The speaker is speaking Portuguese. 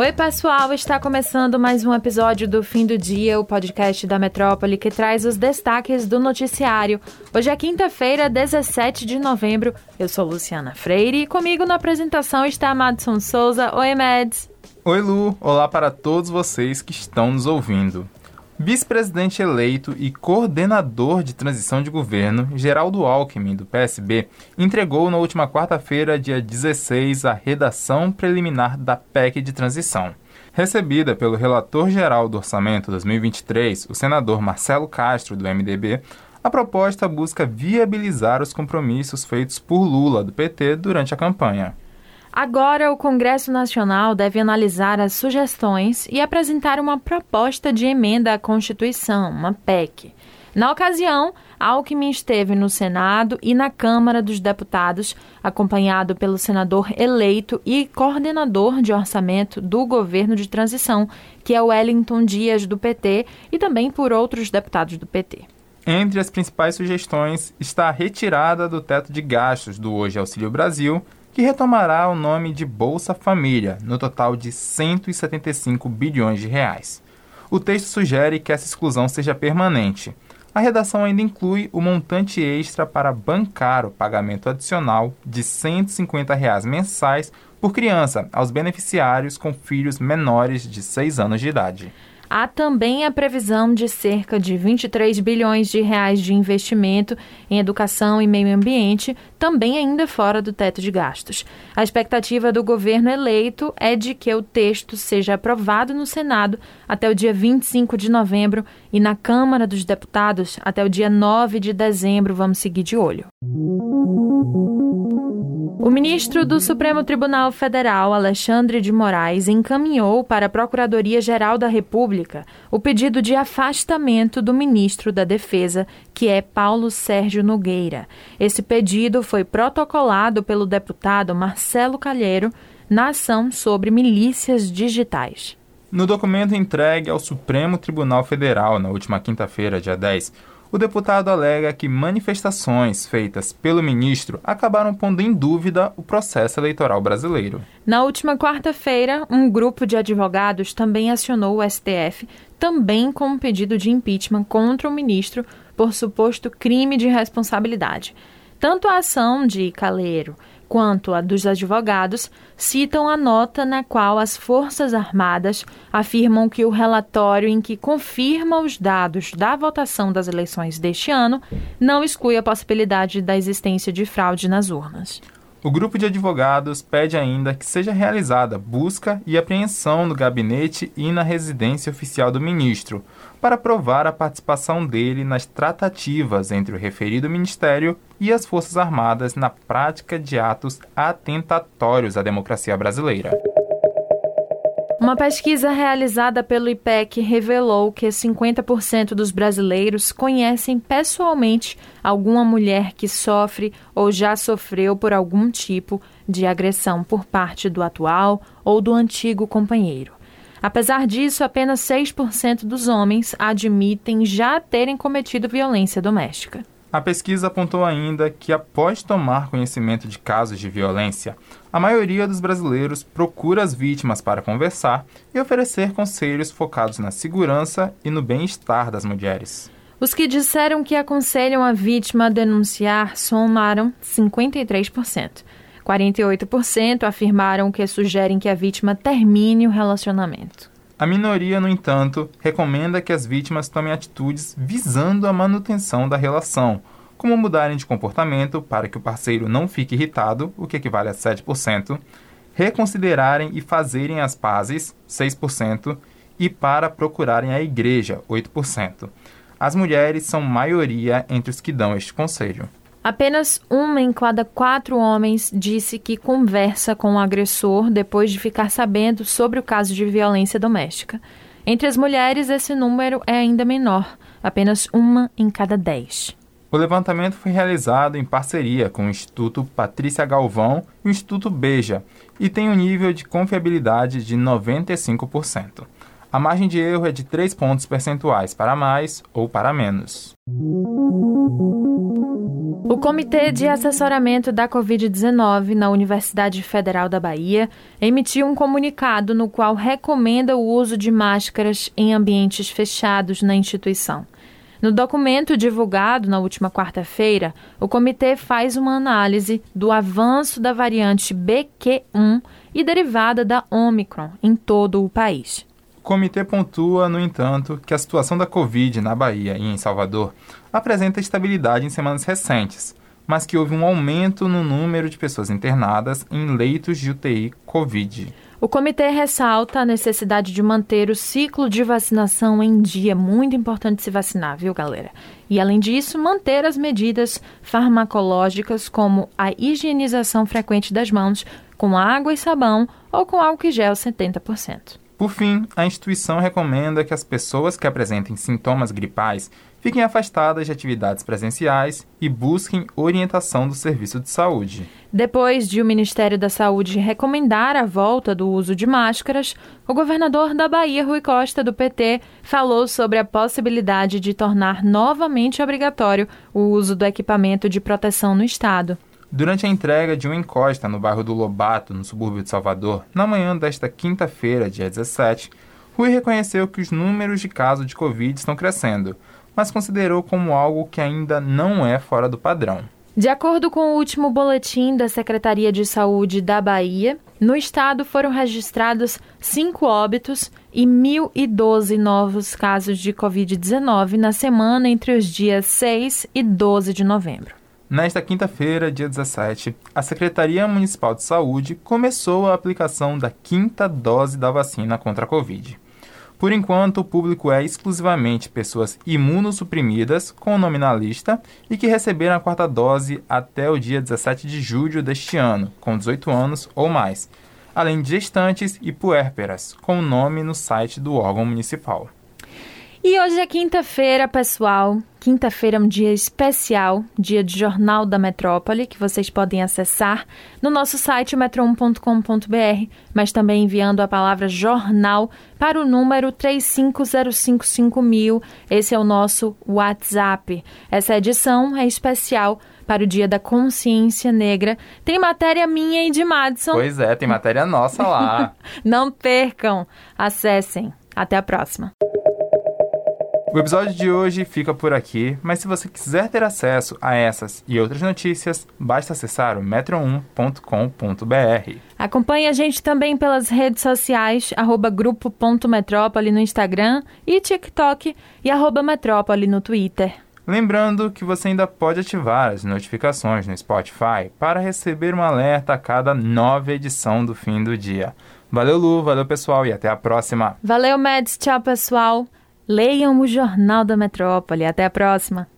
Oi, pessoal! Está começando mais um episódio do Fim do Dia, o podcast da Metrópole que traz os destaques do noticiário. Hoje é quinta-feira, 17 de novembro. Eu sou Luciana Freire e comigo na apresentação está Madison Souza. Oi, Mads! Oi, Lu! Olá para todos vocês que estão nos ouvindo. Vice-presidente eleito e coordenador de transição de governo, Geraldo Alckmin, do PSB, entregou na última quarta-feira, dia 16, a redação preliminar da PEC de transição. Recebida pelo relator geral do Orçamento 2023, o senador Marcelo Castro, do MDB, a proposta busca viabilizar os compromissos feitos por Lula, do PT, durante a campanha. Agora, o Congresso Nacional deve analisar as sugestões e apresentar uma proposta de emenda à Constituição, uma PEC. Na ocasião, Alckmin esteve no Senado e na Câmara dos Deputados, acompanhado pelo senador eleito e coordenador de orçamento do governo de transição, que é Wellington Dias, do PT, e também por outros deputados do PT. Entre as principais sugestões está a retirada do teto de gastos do Hoje Auxílio Brasil que retomará o nome de Bolsa Família, no total de 175 bilhões de reais. O texto sugere que essa exclusão seja permanente. A redação ainda inclui o montante extra para bancar o pagamento adicional de 150 reais mensais por criança aos beneficiários com filhos menores de 6 anos de idade. Há também a previsão de cerca de 23 bilhões de reais de investimento em educação e meio ambiente, também ainda fora do teto de gastos. A expectativa do governo eleito é de que o texto seja aprovado no Senado até o dia 25 de novembro e na Câmara dos Deputados até o dia 9 de dezembro. Vamos seguir de olho. O ministro do Supremo Tribunal Federal, Alexandre de Moraes, encaminhou para a Procuradoria-Geral da República o pedido de afastamento do ministro da Defesa, que é Paulo Sérgio Nogueira. Esse pedido foi protocolado pelo deputado Marcelo Calheiro na ação sobre milícias digitais. No documento entregue ao Supremo Tribunal Federal na última quinta-feira, dia 10, o deputado alega que manifestações feitas pelo ministro acabaram pondo em dúvida o processo eleitoral brasileiro. Na última quarta-feira, um grupo de advogados também acionou o STF, também com um pedido de impeachment contra o ministro por suposto crime de responsabilidade. Tanto a ação de Caleiro quanto a dos advogados citam a nota na qual as Forças Armadas afirmam que o relatório em que confirma os dados da votação das eleições deste ano não exclui a possibilidade da existência de fraude nas urnas. O grupo de advogados pede ainda que seja realizada busca e apreensão no gabinete e na residência oficial do ministro, para provar a participação dele nas tratativas entre o referido ministério e as Forças Armadas na prática de atos atentatórios à democracia brasileira. Uma pesquisa realizada pelo IPEC revelou que 50% dos brasileiros conhecem pessoalmente alguma mulher que sofre ou já sofreu por algum tipo de agressão por parte do atual ou do antigo companheiro. Apesar disso, apenas 6% dos homens admitem já terem cometido violência doméstica. A pesquisa apontou ainda que, após tomar conhecimento de casos de violência, a maioria dos brasileiros procura as vítimas para conversar e oferecer conselhos focados na segurança e no bem-estar das mulheres. Os que disseram que aconselham a vítima a denunciar somaram 53%. 48% afirmaram que sugerem que a vítima termine o relacionamento. A minoria, no entanto, recomenda que as vítimas tomem atitudes visando a manutenção da relação, como mudarem de comportamento para que o parceiro não fique irritado, o que equivale a 7%, reconsiderarem e fazerem as pazes, 6%, e para procurarem a igreja, 8%. As mulheres são maioria entre os que dão este conselho. Apenas uma em cada quatro homens disse que conversa com o agressor depois de ficar sabendo sobre o caso de violência doméstica. Entre as mulheres, esse número é ainda menor, apenas uma em cada dez. O levantamento foi realizado em parceria com o Instituto Patrícia Galvão e o Instituto Beja e tem um nível de confiabilidade de 95%. A margem de erro é de 3 pontos percentuais para mais ou para menos. O Comitê de Assessoramento da Covid-19 na Universidade Federal da Bahia emitiu um comunicado no qual recomenda o uso de máscaras em ambientes fechados na instituição. No documento divulgado na última quarta-feira, o comitê faz uma análise do avanço da variante BQ1 e derivada da Omicron em todo o país. Comitê pontua, no entanto, que a situação da Covid na Bahia e em Salvador apresenta estabilidade em semanas recentes, mas que houve um aumento no número de pessoas internadas em leitos de UTI Covid. O comitê ressalta a necessidade de manter o ciclo de vacinação em dia. Muito importante se vacinar, viu, galera? E, além disso, manter as medidas farmacológicas, como a higienização frequente das mãos com água e sabão ou com álcool gel 70%. Por fim, a instituição recomenda que as pessoas que apresentem sintomas gripais fiquem afastadas de atividades presenciais e busquem orientação do serviço de saúde. Depois de o Ministério da Saúde recomendar a volta do uso de máscaras, o governador da Bahia, Rui Costa, do PT, falou sobre a possibilidade de tornar novamente obrigatório o uso do equipamento de proteção no estado. Durante a entrega de uma encosta no bairro do Lobato, no subúrbio de Salvador, na manhã desta quinta-feira, dia 17, Rui reconheceu que os números de casos de Covid estão crescendo, mas considerou como algo que ainda não é fora do padrão. De acordo com o último boletim da Secretaria de Saúde da Bahia, no estado foram registrados cinco óbitos e 1.012 novos casos de Covid-19 na semana entre os dias 6 e 12 de novembro. Nesta quinta-feira, dia 17, a Secretaria Municipal de Saúde começou a aplicação da quinta dose da vacina contra a Covid. Por enquanto, o público é exclusivamente pessoas imunossuprimidas com o nome na lista e que receberam a quarta dose até o dia 17 de julho deste ano, com 18 anos ou mais, além de gestantes e puérperas, com o nome no site do órgão municipal. E hoje é quinta-feira, pessoal. Quinta-feira é um dia especial, dia de Jornal da Metrópole, que vocês podem acessar no nosso site metro1.com.br, mas também enviando a palavra jornal para o número 35055000. Esse é o nosso WhatsApp. Essa edição é especial para o Dia da Consciência Negra. Tem matéria minha e de Madison. Pois é, tem matéria nossa lá. Não percam, acessem. Até a próxima. O episódio de hoje fica por aqui, mas se você quiser ter acesso a essas e outras notícias, basta acessar o metro1.com.br. Acompanhe a gente também pelas redes sociais, arroba grupo.metrópole no Instagram e TikTok e arroba metrópole no Twitter. Lembrando que você ainda pode ativar as notificações no Spotify para receber um alerta a cada nova edição do fim do dia. Valeu, Lu, valeu pessoal e até a próxima. Valeu, Mads, tchau pessoal. Leiam o Jornal da Metrópole. Até a próxima.